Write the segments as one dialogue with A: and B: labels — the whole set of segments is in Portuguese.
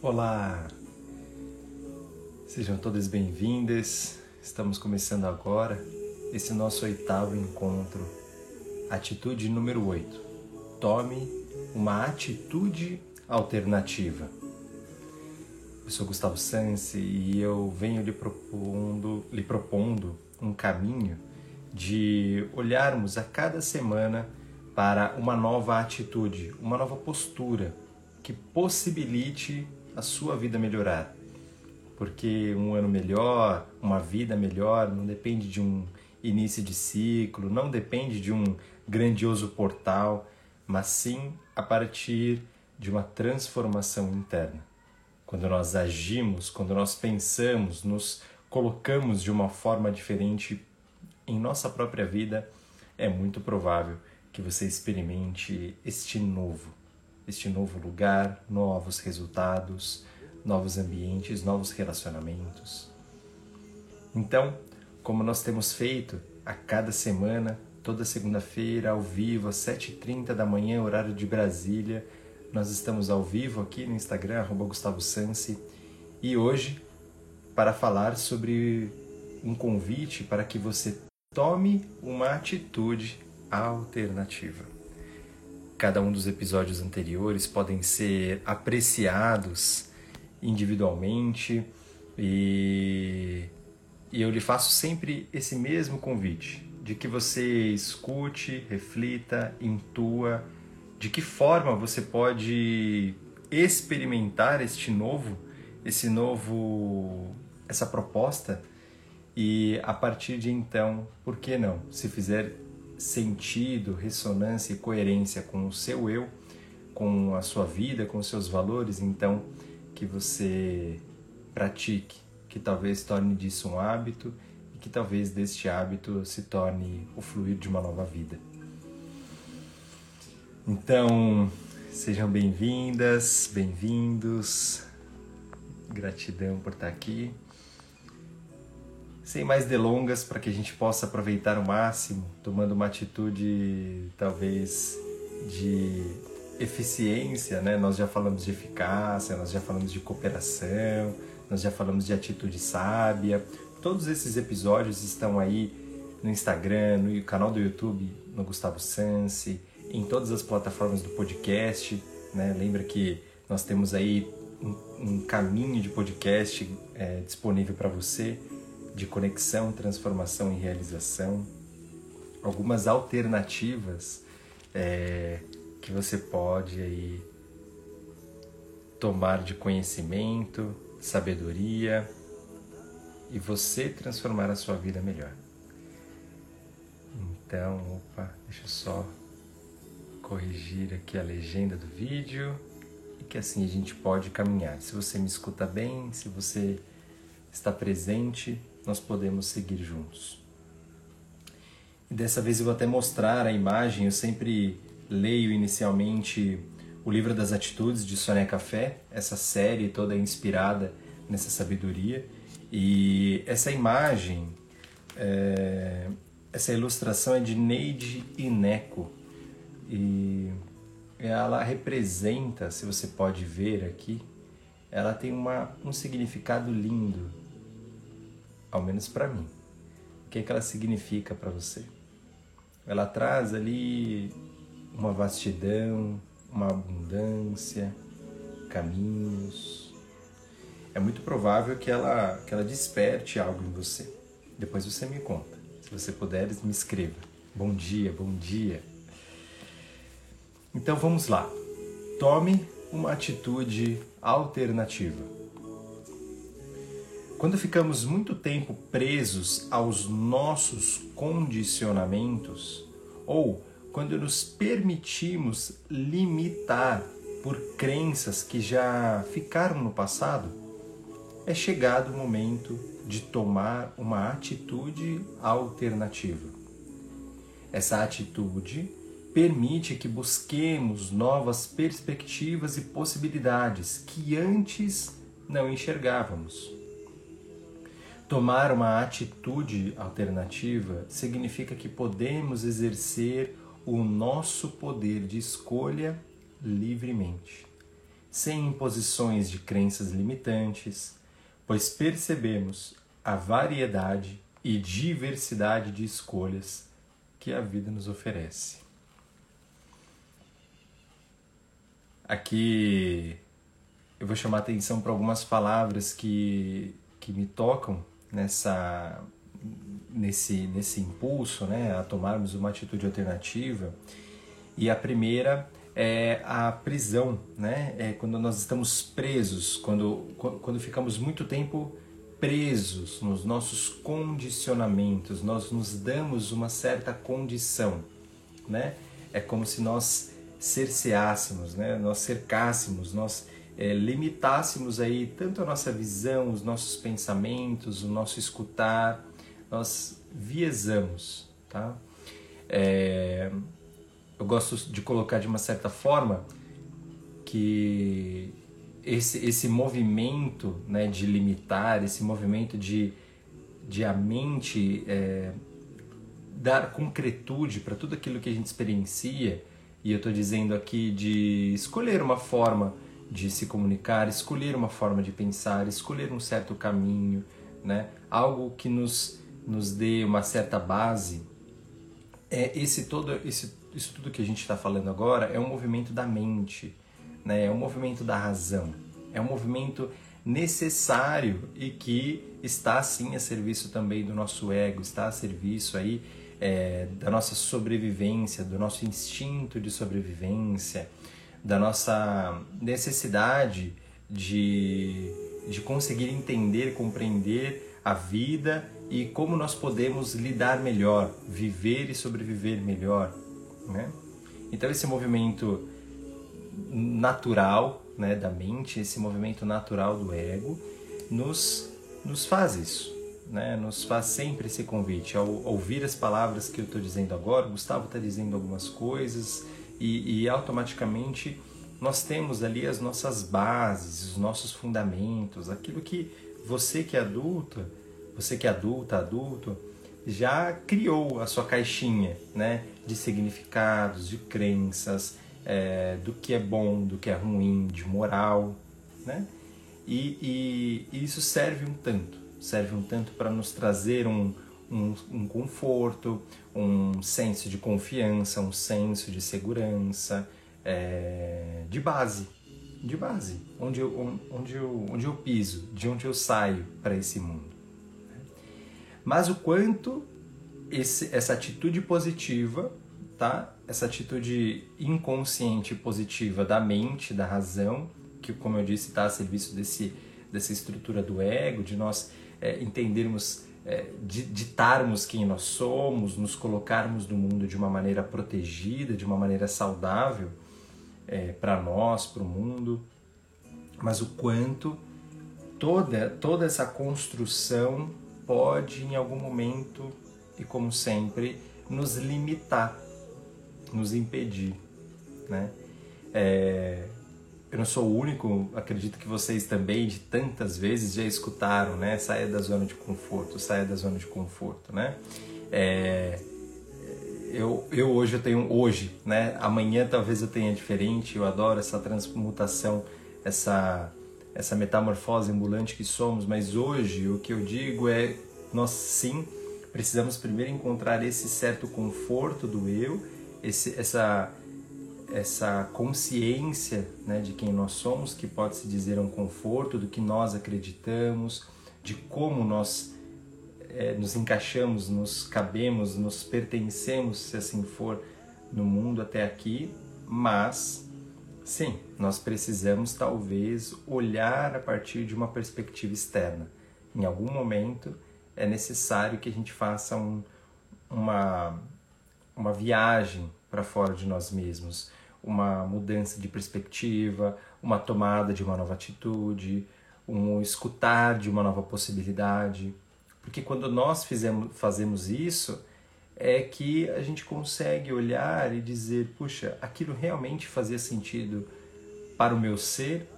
A: Olá! Sejam todas bem-vindas. Estamos começando agora esse nosso oitavo encontro. Atitude número 8. Tome uma atitude alternativa. Eu sou Gustavo Sansi e eu venho lhe propondo, lhe propondo um caminho de olharmos a cada semana para uma nova atitude, uma nova postura que possibilite a sua vida melhorar. Porque um ano melhor, uma vida melhor, não depende de um início de ciclo, não depende de um grandioso portal, mas sim a partir de uma transformação interna. Quando nós agimos, quando nós pensamos, nos colocamos de uma forma diferente em nossa própria vida, é muito provável que você experimente este novo, este novo lugar, novos resultados, novos ambientes, novos relacionamentos. Então, como nós temos feito a cada semana, toda segunda-feira, ao vivo, às 7h30 da manhã, horário de Brasília, nós estamos ao vivo aqui no Instagram, Gustavo Sansi, e hoje para falar sobre um convite para que você tome uma atitude alternativa. Cada um dos episódios anteriores podem ser apreciados individualmente e, e eu lhe faço sempre esse mesmo convite de que você escute, reflita, intua de que forma você pode experimentar este novo, esse novo, essa proposta e a partir de então, por que não? Se fizer sentido, ressonância e coerência com o seu eu, com a sua vida, com os seus valores, então que você pratique, que talvez torne disso um hábito e que talvez deste hábito se torne o fluir de uma nova vida. Então, sejam bem-vindas, bem-vindos. Gratidão por estar aqui sem mais delongas, para que a gente possa aproveitar o máximo, tomando uma atitude talvez de eficiência, né? Nós já falamos de eficácia, nós já falamos de cooperação, nós já falamos de atitude sábia. Todos esses episódios estão aí no Instagram, no canal do YouTube, no Gustavo Sansi, em todas as plataformas do podcast, né? Lembra que nós temos aí um, um caminho de podcast é, disponível para você de conexão, transformação e realização, algumas alternativas é, que você pode aí tomar de conhecimento, sabedoria e você transformar a sua vida melhor. Então, opa, deixa eu só corrigir aqui a legenda do vídeo e que assim a gente pode caminhar. Se você me escuta bem, se você está presente, nós podemos seguir juntos. E dessa vez eu vou até mostrar a imagem, eu sempre leio inicialmente o livro das atitudes de Sônia Café, essa série toda inspirada nessa sabedoria. E essa imagem, é, essa ilustração é de Neide Ineco. E ela representa, se você pode ver aqui, ela tem uma, um significado lindo ao menos para mim. O que, é que ela significa para você? Ela traz ali uma vastidão, uma abundância, caminhos. É muito provável que ela, que ela desperte algo em você. Depois você me conta. Se você puder, me escreva. Bom dia, bom dia. Então vamos lá. Tome uma atitude alternativa. Quando ficamos muito tempo presos aos nossos condicionamentos, ou quando nos permitimos limitar por crenças que já ficaram no passado, é chegado o momento de tomar uma atitude alternativa. Essa atitude permite que busquemos novas perspectivas e possibilidades que antes não enxergávamos. Tomar uma atitude alternativa significa que podemos exercer o nosso poder de escolha livremente. sem imposições de crenças limitantes, pois percebemos a variedade e diversidade de escolhas que a vida nos oferece. Aqui eu vou chamar atenção para algumas palavras que, que me tocam nessa nesse nesse impulso, né, a tomarmos uma atitude alternativa. E a primeira é a prisão, né? É quando nós estamos presos, quando quando ficamos muito tempo presos nos nossos condicionamentos, nós nos damos uma certa condição, né? É como se nós cerceássemos, né? Nós cercássemos, nós é, limitássemos aí tanto a nossa visão, os nossos pensamentos, o nosso escutar, nós viesamos, tá? É, eu gosto de colocar de uma certa forma que esse, esse movimento né, de limitar, esse movimento de, de a mente é, dar concretude para tudo aquilo que a gente experiencia, e eu estou dizendo aqui de escolher uma forma de se comunicar, escolher uma forma de pensar, escolher um certo caminho, né? algo que nos, nos dê uma certa base. É esse todo esse, isso tudo que a gente está falando agora é um movimento da mente, né? é um movimento da razão, é um movimento necessário e que está sim a serviço também do nosso ego, está a serviço aí é, da nossa sobrevivência, do nosso instinto de sobrevivência, da nossa necessidade de, de conseguir entender, compreender a vida e como nós podemos lidar melhor, viver e sobreviver melhor. Né? Então, esse movimento natural né, da mente, esse movimento natural do ego, nos, nos faz isso. Né, nos faz sempre esse convite. Ao ouvir as palavras que eu estou dizendo agora, Gustavo está dizendo algumas coisas, e, e automaticamente nós temos ali as nossas bases, os nossos fundamentos, aquilo que você que é adulto, você que é adulta, adulto, já criou a sua caixinha né, de significados, de crenças, é, do que é bom, do que é ruim, de moral. Né? E, e, e isso serve um tanto, serve um tanto para nos trazer um, um, um conforto, um senso de confiança, um senso de segurança, é, de base, de base, onde eu, onde, eu, onde eu piso, de onde eu saio para esse mundo. Mas o quanto esse, essa atitude positiva, tá? essa atitude inconsciente positiva da mente, da razão, que como eu disse está a serviço desse, dessa estrutura do ego, de nós é, entendermos é, ditarmos quem nós somos, nos colocarmos no mundo de uma maneira protegida, de uma maneira saudável é, para nós, para o mundo, mas o quanto toda, toda essa construção pode, em algum momento, e como sempre, nos limitar, nos impedir. Né? É, eu não sou o único, acredito que vocês também de tantas vezes já escutaram, né? Saia da zona de conforto, saia da zona de conforto, né? É, eu, eu hoje eu tenho hoje, né? Amanhã talvez eu tenha diferente. Eu adoro essa transmutação, essa essa metamorfose ambulante que somos. Mas hoje o que eu digo é nós sim precisamos primeiro encontrar esse certo conforto do eu, esse, essa essa consciência né, de quem nós somos, que pode se dizer um conforto, do que nós acreditamos, de como nós é, nos encaixamos, nos cabemos, nos pertencemos, se assim for, no mundo até aqui, mas sim, nós precisamos talvez olhar a partir de uma perspectiva externa. Em algum momento é necessário que a gente faça um, uma, uma viagem para fora de nós mesmos, uma mudança de perspectiva, uma tomada de uma nova atitude, um escutar de uma nova possibilidade. Porque quando nós fizemos, fazemos isso, é que a gente consegue olhar e dizer: puxa, aquilo realmente fazia sentido para o meu ser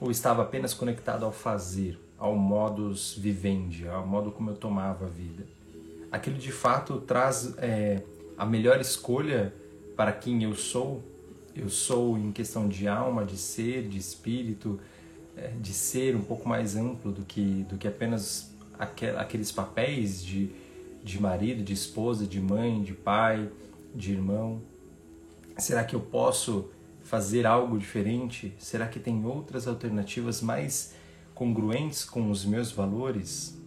A: ou estava apenas conectado ao fazer, ao modus vivendi, ao modo como eu tomava a vida? Aquilo de fato traz é, a melhor escolha para quem eu sou eu sou em questão de alma, de ser, de espírito, é, de ser um pouco mais amplo do que, do que apenas aqueles papéis de, de marido, de esposa, de mãe, de pai, de irmão? Será que eu posso fazer algo diferente? Será que tem outras alternativas mais congruentes com os meus valores?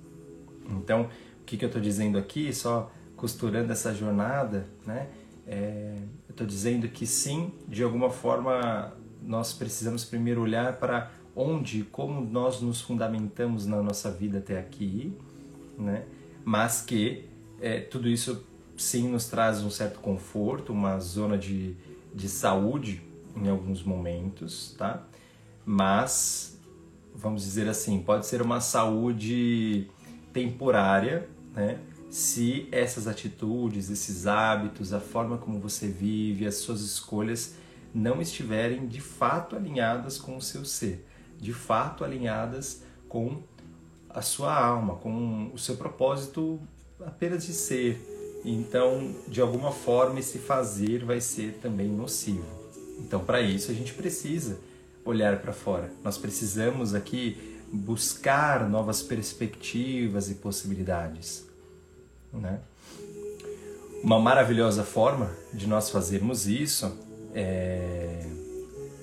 A: Então, o que, que eu estou dizendo aqui, só costurando essa jornada, né? É, eu estou dizendo que sim, de alguma forma nós precisamos primeiro olhar para onde, como nós nos fundamentamos na nossa vida até aqui, né? Mas que é, tudo isso sim nos traz um certo conforto, uma zona de, de saúde em alguns momentos, tá? Mas vamos dizer assim, pode ser uma saúde temporária, né? Se essas atitudes, esses hábitos, a forma como você vive, as suas escolhas não estiverem de fato alinhadas com o seu ser, de fato alinhadas com a sua alma, com o seu propósito apenas de ser. Então, de alguma forma, esse fazer vai ser também nocivo. Então, para isso, a gente precisa olhar para fora. Nós precisamos aqui buscar novas perspectivas e possibilidades né? Uma maravilhosa forma de nós fazermos isso é,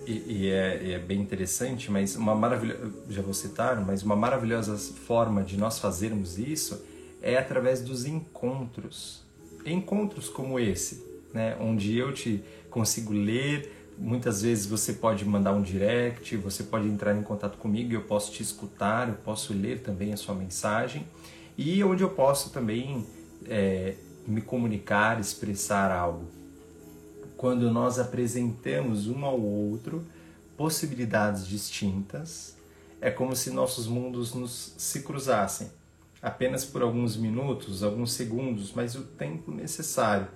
A: e, e é, é, bem interessante, mas uma maravilhosa, já vou citar, mas uma maravilhosa forma de nós fazermos isso é através dos encontros. Encontros como esse, né? onde eu te consigo ler, muitas vezes você pode mandar um direct, você pode entrar em contato comigo, eu posso te escutar, eu posso ler também a sua mensagem e onde eu posso também é, me comunicar, expressar algo. Quando nós apresentamos um ao outro possibilidades distintas, é como se nossos mundos nos se cruzassem, apenas por alguns minutos, alguns segundos, mas o tempo necessário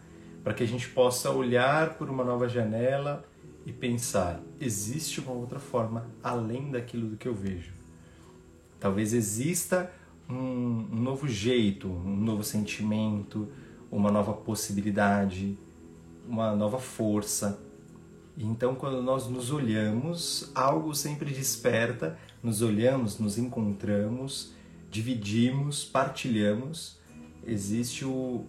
A: para que a gente possa olhar por uma nova janela e pensar: existe uma outra forma além daquilo do que eu vejo. Talvez exista um, novo jeito, um novo sentimento, uma nova possibilidade, uma nova força. Então, quando nós nos olhamos, algo sempre desperta, nos olhamos, nos encontramos, dividimos, partilhamos, existe o,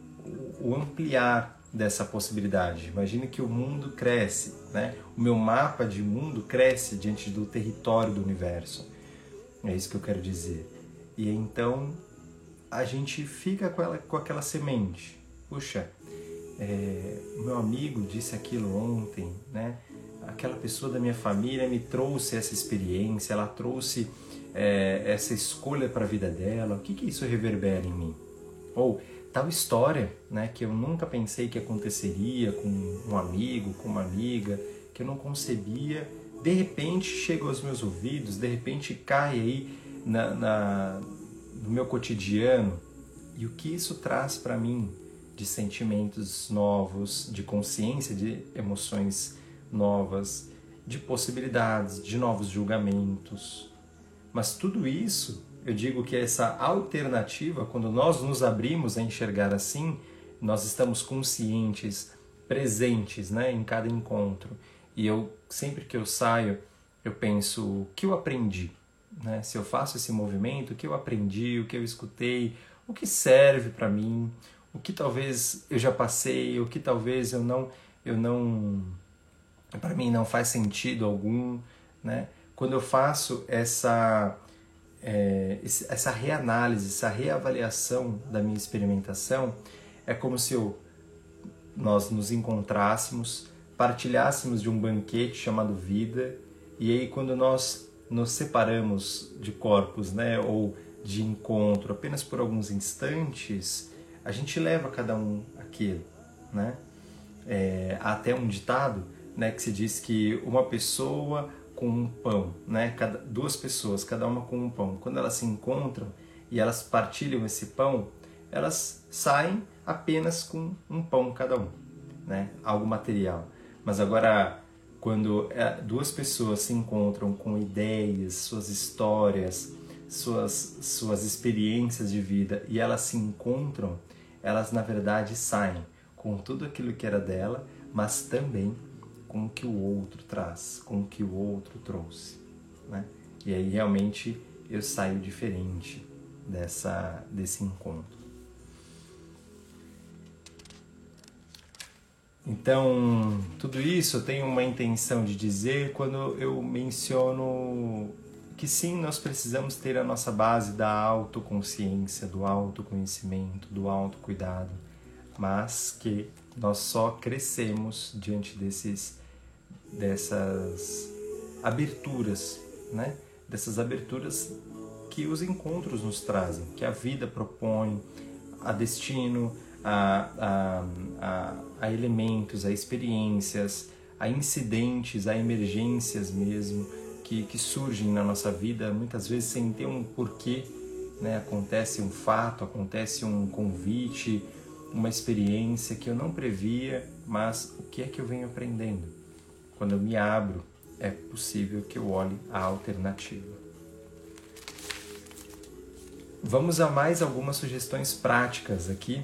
A: o ampliar dessa possibilidade. Imagine que o mundo cresce, né? O meu mapa de mundo cresce diante do território do universo. É isso que eu quero dizer. E então a gente fica com, ela, com aquela semente. Puxa, é, meu amigo disse aquilo ontem, né? Aquela pessoa da minha família me trouxe essa experiência, ela trouxe é, essa escolha para a vida dela. O que, que isso reverbera em mim? Ou tal história, né? Que eu nunca pensei que aconteceria com um amigo, com uma amiga, que eu não concebia. De repente chega aos meus ouvidos, de repente cai aí na, na, no meu cotidiano e o que isso traz para mim de sentimentos novos, de consciência de emoções novas, de possibilidades, de novos julgamentos. Mas tudo isso, eu digo que essa alternativa, quando nós nos abrimos a enxergar assim, nós estamos conscientes, presentes né, em cada encontro. E eu, sempre que eu saio, eu penso, o que eu aprendi? Né? se eu faço esse movimento, o que eu aprendi, o que eu escutei, o que serve para mim, o que talvez eu já passei, o que talvez eu não, eu não, para mim não faz sentido algum, né? Quando eu faço essa é, essa reanálise, essa reavaliação da minha experimentação, é como se eu, nós nos encontrássemos, partilhássemos de um banquete chamado vida, e aí quando nós nos separamos de corpos, né, ou de encontro apenas por alguns instantes, a gente leva cada um aquilo, né? É, há até um ditado, né, que se diz que uma pessoa com um pão, né, cada, duas pessoas, cada uma com um pão, quando elas se encontram e elas partilham esse pão, elas saem apenas com um pão cada um, né, algo material. Mas agora quando é, duas pessoas se encontram com ideias, suas histórias, suas, suas experiências de vida e elas se encontram, elas na verdade saem com tudo aquilo que era dela, mas também com o que o outro traz, com o que o outro trouxe, né? E aí realmente eu saio diferente dessa desse encontro. Então, tudo isso eu tenho uma intenção de dizer quando eu menciono que sim, nós precisamos ter a nossa base da autoconsciência, do autoconhecimento, do autocuidado, mas que nós só crescemos diante desses dessas aberturas, né? Dessas aberturas que os encontros nos trazem, que a vida propõe, a destino, a, a, a, a elementos, a experiências, a incidentes, a emergências mesmo que, que surgem na nossa vida, muitas vezes sem ter um porquê. Né? Acontece um fato, acontece um convite, uma experiência que eu não previa, mas o que é que eu venho aprendendo? Quando eu me abro, é possível que eu olhe a alternativa. Vamos a mais algumas sugestões práticas aqui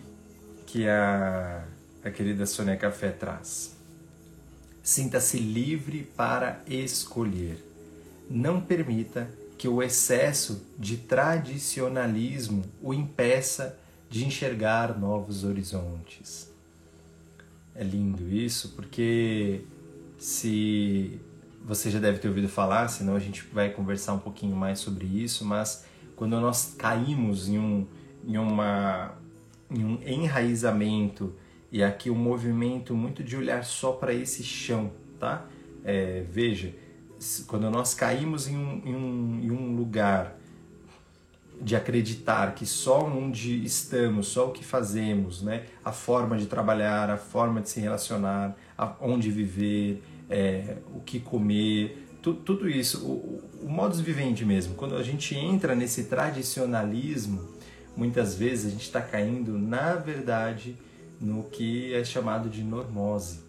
A: que a, a querida Sônia Café traz. Sinta-se livre para escolher. Não permita que o excesso de tradicionalismo o impeça de enxergar novos horizontes. É lindo isso, porque se você já deve ter ouvido falar, senão a gente vai conversar um pouquinho mais sobre isso, mas quando nós caímos em um, em uma, em um enraizamento e aqui um movimento muito de olhar só para esse chão, tá? É, veja, quando nós caímos em um, em um, em um lugar de acreditar que só onde estamos, só o que fazemos, né, a forma de trabalhar, a forma de se relacionar, a, onde viver, é, o que comer, tu, tudo isso, o, o modus vivendi mesmo. Quando a gente entra nesse tradicionalismo, muitas vezes a gente está caindo, na verdade, no que é chamado de normose,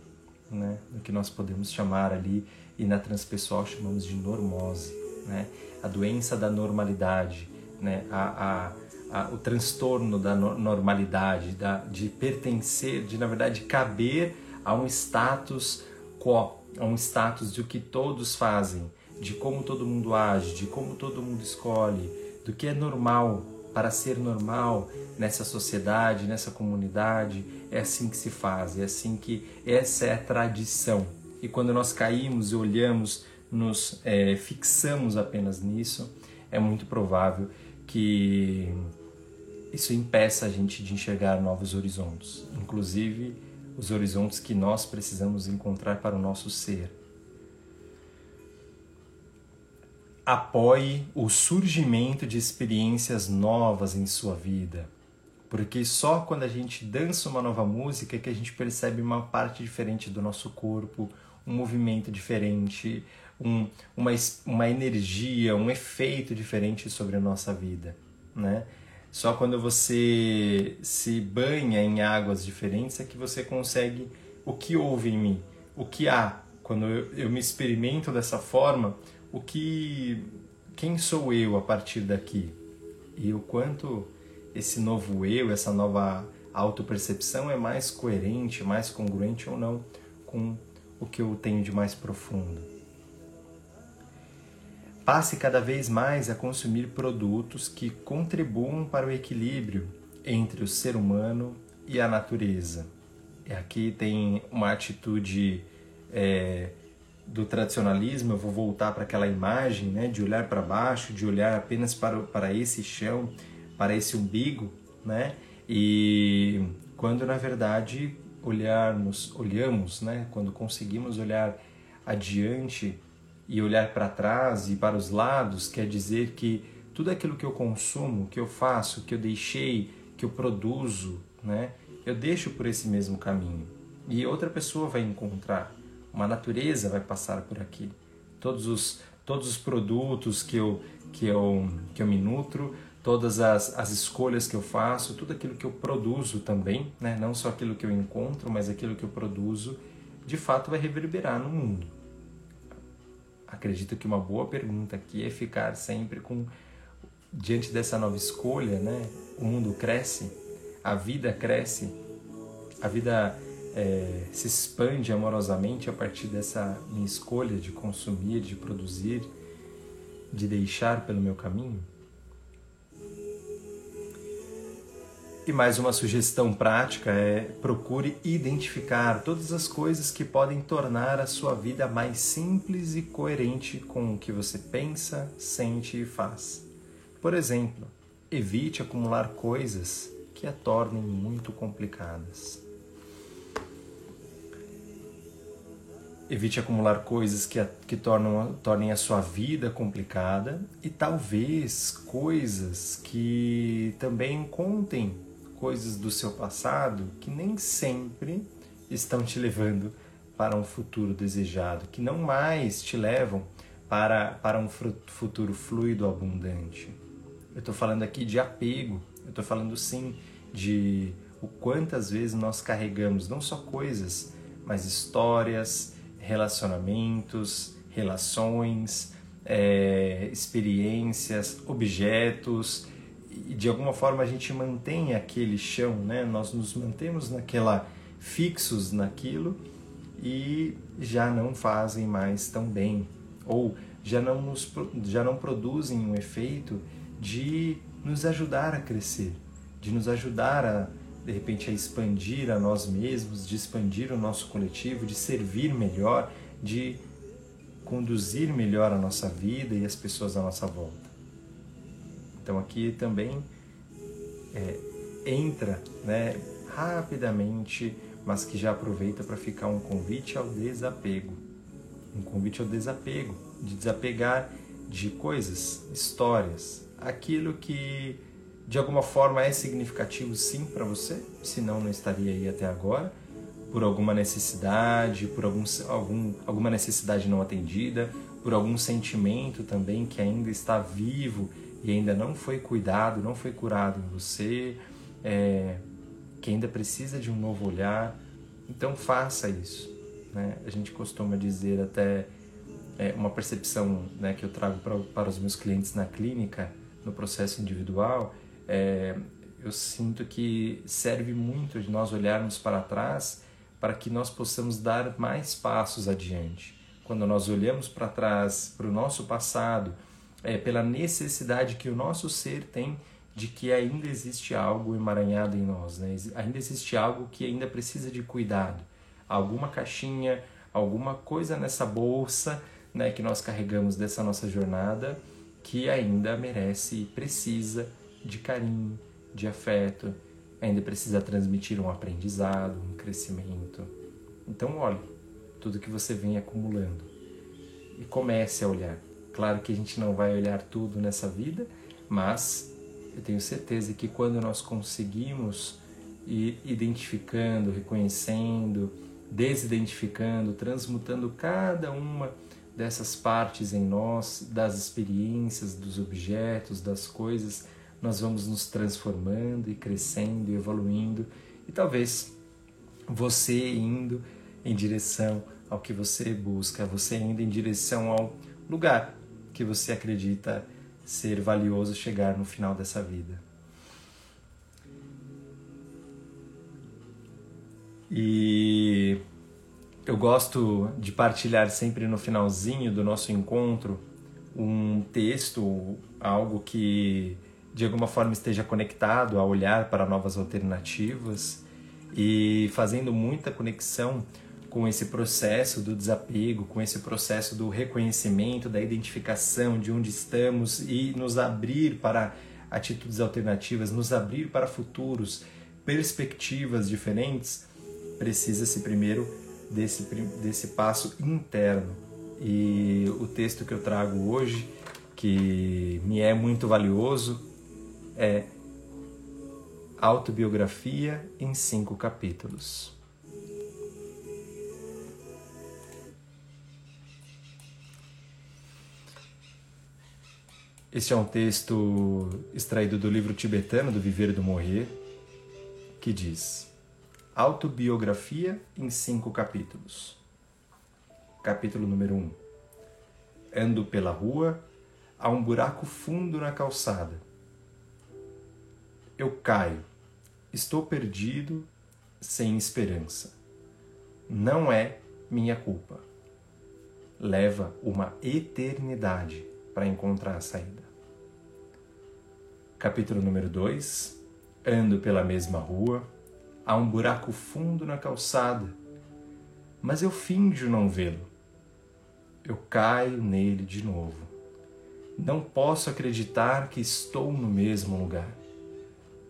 A: né, no que nós podemos chamar ali e na transpessoal chamamos de normose, né? a doença da normalidade, né? a, a, a o transtorno da no normalidade, da, de pertencer, de na verdade caber a um status quo, a um status de o que todos fazem, de como todo mundo age, de como todo mundo escolhe, do que é normal para ser normal nessa sociedade, nessa comunidade, é assim que se faz, é assim que essa é a tradição. E quando nós caímos e olhamos, nos é, fixamos apenas nisso, é muito provável que isso impeça a gente de enxergar novos horizontes, inclusive os horizontes que nós precisamos encontrar para o nosso ser. Apoie o surgimento de experiências novas em sua vida, porque só quando a gente dança uma nova música é que a gente percebe uma parte diferente do nosso corpo, um movimento diferente, um, uma, uma energia, um efeito diferente sobre a nossa vida, né? Só quando você se banha em águas diferentes é que você consegue o que houve em mim, o que há quando eu, eu me experimento dessa forma, o que quem sou eu a partir daqui e o quanto esse novo eu, essa nova autopercepção é mais coerente, mais congruente ou não com o que eu tenho de mais profundo. Passe cada vez mais a consumir produtos que contribuam para o equilíbrio entre o ser humano e a natureza. E aqui tem uma atitude é, do tradicionalismo, eu vou voltar para aquela imagem né, de olhar para baixo, de olhar apenas para, para esse chão, para esse umbigo, né? E quando na verdade olharmos, olhamos, né, quando conseguimos olhar adiante e olhar para trás e para os lados, quer dizer que tudo aquilo que eu consumo, que eu faço, que eu deixei, que eu produzo, né, eu deixo por esse mesmo caminho. E outra pessoa vai encontrar, uma natureza vai passar por aqui. Todos os todos os produtos que eu que eu que eu me nutro, todas as, as escolhas que eu faço, tudo aquilo que eu produzo também, né? não só aquilo que eu encontro, mas aquilo que eu produzo, de fato vai reverberar no mundo. Acredito que uma boa pergunta aqui é ficar sempre com diante dessa nova escolha, né? O mundo cresce, a vida cresce, a vida é, se expande amorosamente a partir dessa minha escolha de consumir, de produzir, de deixar pelo meu caminho? E mais uma sugestão prática é procure identificar todas as coisas que podem tornar a sua vida mais simples e coerente com o que você pensa, sente e faz. Por exemplo, evite acumular coisas que a tornem muito complicadas. Evite acumular coisas que, a, que tornam, tornem a sua vida complicada e talvez coisas que também contem coisas do seu passado que nem sempre estão te levando para um futuro desejado, que não mais te levam para, para um futuro fluido, abundante. Eu estou falando aqui de apego, eu estou falando sim de o quantas vezes nós carregamos não só coisas, mas histórias, relacionamentos, relações, é, experiências, objetos e de alguma forma a gente mantém aquele chão, né? Nós nos mantemos naquela fixos naquilo e já não fazem mais tão bem ou já não nos já não produzem um efeito de nos ajudar a crescer, de nos ajudar a de repente a expandir a nós mesmos, de expandir o nosso coletivo, de servir melhor, de conduzir melhor a nossa vida e as pessoas à nossa volta. Então aqui também é, entra né, rapidamente, mas que já aproveita para ficar um convite ao desapego. Um convite ao desapego, de desapegar de coisas, histórias, aquilo que de alguma forma é significativo sim para você, senão não estaria aí até agora, por alguma necessidade, por algum, algum, alguma necessidade não atendida, por algum sentimento também que ainda está vivo e ainda não foi cuidado, não foi curado em você, é, que ainda precisa de um novo olhar, então faça isso. Né? A gente costuma dizer até é, uma percepção né, que eu trago pra, para os meus clientes na clínica, no processo individual, é, eu sinto que serve muito de nós olharmos para trás para que nós possamos dar mais passos adiante. Quando nós olhamos para trás, para o nosso passado, é, pela necessidade que o nosso ser tem de que ainda existe algo emaranhado em nós, né? ainda existe algo que ainda precisa de cuidado, alguma caixinha, alguma coisa nessa bolsa né, que nós carregamos dessa nossa jornada que ainda merece e precisa de carinho, de afeto, ainda precisa transmitir um aprendizado, um crescimento. Então, olhe tudo que você vem acumulando. E comece a olhar. Claro que a gente não vai olhar tudo nessa vida, mas eu tenho certeza que quando nós conseguimos ir identificando, reconhecendo, desidentificando, transmutando cada uma dessas partes em nós, das experiências, dos objetos, das coisas, nós vamos nos transformando e crescendo e evoluindo e talvez você indo em direção ao que você busca, você indo em direção ao lugar que você acredita ser valioso chegar no final dessa vida. E eu gosto de partilhar sempre no finalzinho do nosso encontro um texto, algo que de alguma forma esteja conectado a olhar para novas alternativas e fazendo muita conexão com esse processo do desapego, com esse processo do reconhecimento, da identificação de onde estamos e nos abrir para atitudes alternativas, nos abrir para futuros, perspectivas diferentes, precisa-se primeiro desse, desse passo interno. E o texto que eu trago hoje, que me é muito valioso, é Autobiografia em cinco capítulos. Este é um texto extraído do livro tibetano do Viver e do Morrer, que diz: Autobiografia em cinco capítulos. Capítulo número 1: um. Ando pela rua, há um buraco fundo na calçada. Eu caio, estou perdido, sem esperança. não é minha culpa. Leva uma eternidade para encontrar a saída. Capítulo número 2. Ando pela mesma rua, há um buraco fundo na calçada, mas eu finjo não vê-lo. Eu caio nele de novo. Não posso acreditar que estou no mesmo lugar.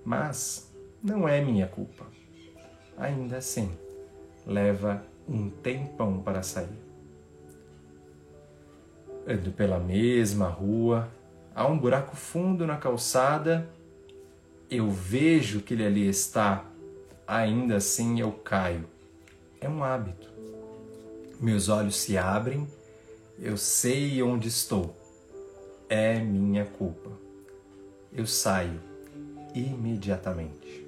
A: Mas não é minha culpa. Ainda assim, leva um tempão para sair. Ando pela mesma rua, há um buraco fundo na calçada, eu vejo que ele ali está, ainda assim eu caio. É um hábito. Meus olhos se abrem, eu sei onde estou é minha culpa. Eu saio imediatamente.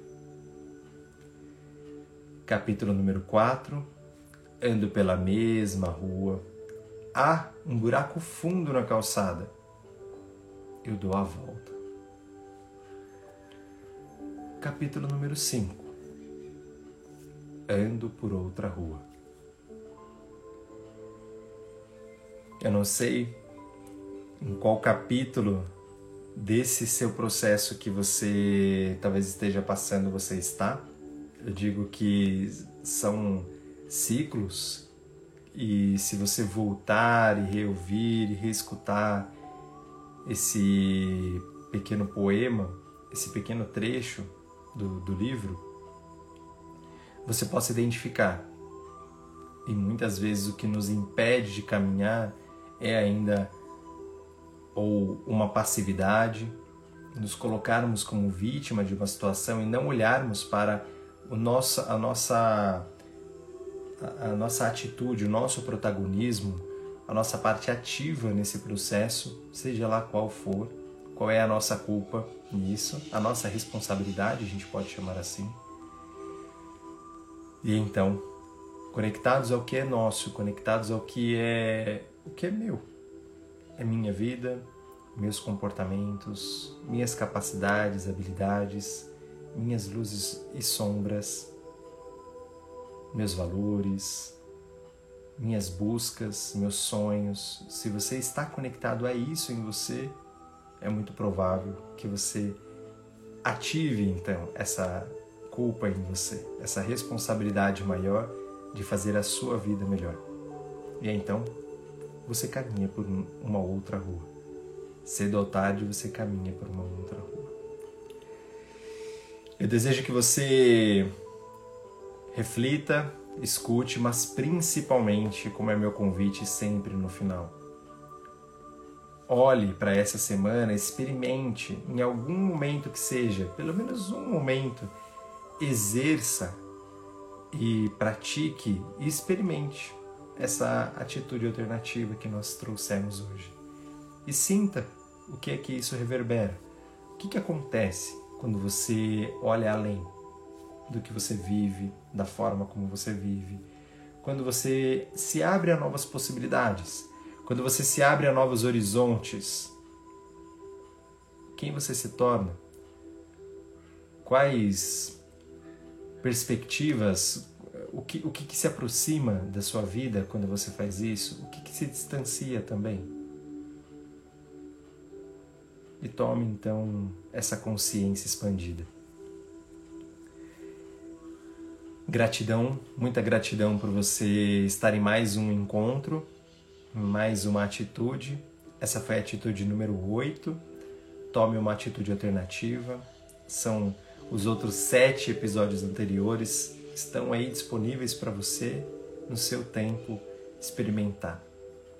A: Capítulo número 4. Ando pela mesma rua. Há um buraco fundo na calçada. Eu dou a volta. Capítulo número 5. Ando por outra rua. Eu não sei em qual capítulo desse seu processo que você talvez esteja passando você está. Eu digo que são ciclos e se você voltar e reouvir e reescutar esse pequeno poema, esse pequeno trecho do, do livro, você possa identificar. E muitas vezes o que nos impede de caminhar é ainda ou uma passividade, nos colocarmos como vítima de uma situação e não olharmos para o nosso, a, nossa, a, nossa atitude, o nosso protagonismo, a nossa parte ativa nesse processo, seja lá qual for, qual é a nossa culpa nisso, a nossa responsabilidade, a gente pode chamar assim. E então, conectados ao que é nosso, conectados ao que é o que é meu, é minha vida, meus comportamentos, minhas capacidades, habilidades, minhas luzes e sombras, meus valores, minhas buscas, meus sonhos. Se você está conectado a isso em você, é muito provável que você ative então essa culpa em você, essa responsabilidade maior de fazer a sua vida melhor. E então você caminha por uma outra rua. Cedo ou tarde você caminha por uma outra rua. Eu desejo que você reflita, escute, mas principalmente, como é meu convite sempre no final, olhe para essa semana, experimente em algum momento que seja, pelo menos um momento, exerça e pratique e experimente essa atitude alternativa que nós trouxemos hoje. E sinta o que é que isso reverbera. O que, que acontece quando você olha além do que você vive, da forma como você vive, quando você se abre a novas possibilidades, quando você se abre a novos horizontes. Quem você se torna? Quais perspectivas o que, o que, que se aproxima da sua vida quando você faz isso? O que, que se distancia também? E tome então essa consciência expandida. Gratidão, muita gratidão por você estar em mais um encontro, mais uma atitude. Essa foi a atitude número 8. Tome uma atitude alternativa. São os outros sete episódios anteriores estão aí disponíveis para você no seu tempo experimentar.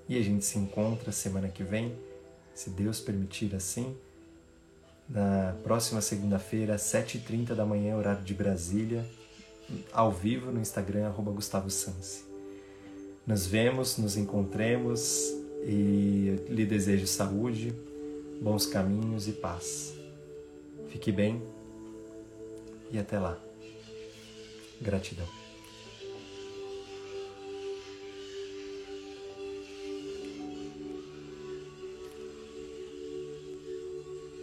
A: E a gente se encontra semana que vem, se Deus permitir assim, na próxima segunda-feira, às 7h30 da manhã, horário de Brasília, ao vivo no Instagram, arroba Gustavo Sansi. Nos vemos, nos encontremos e lhe desejo saúde, bons caminhos e paz. Fique bem e até lá. Gratidão.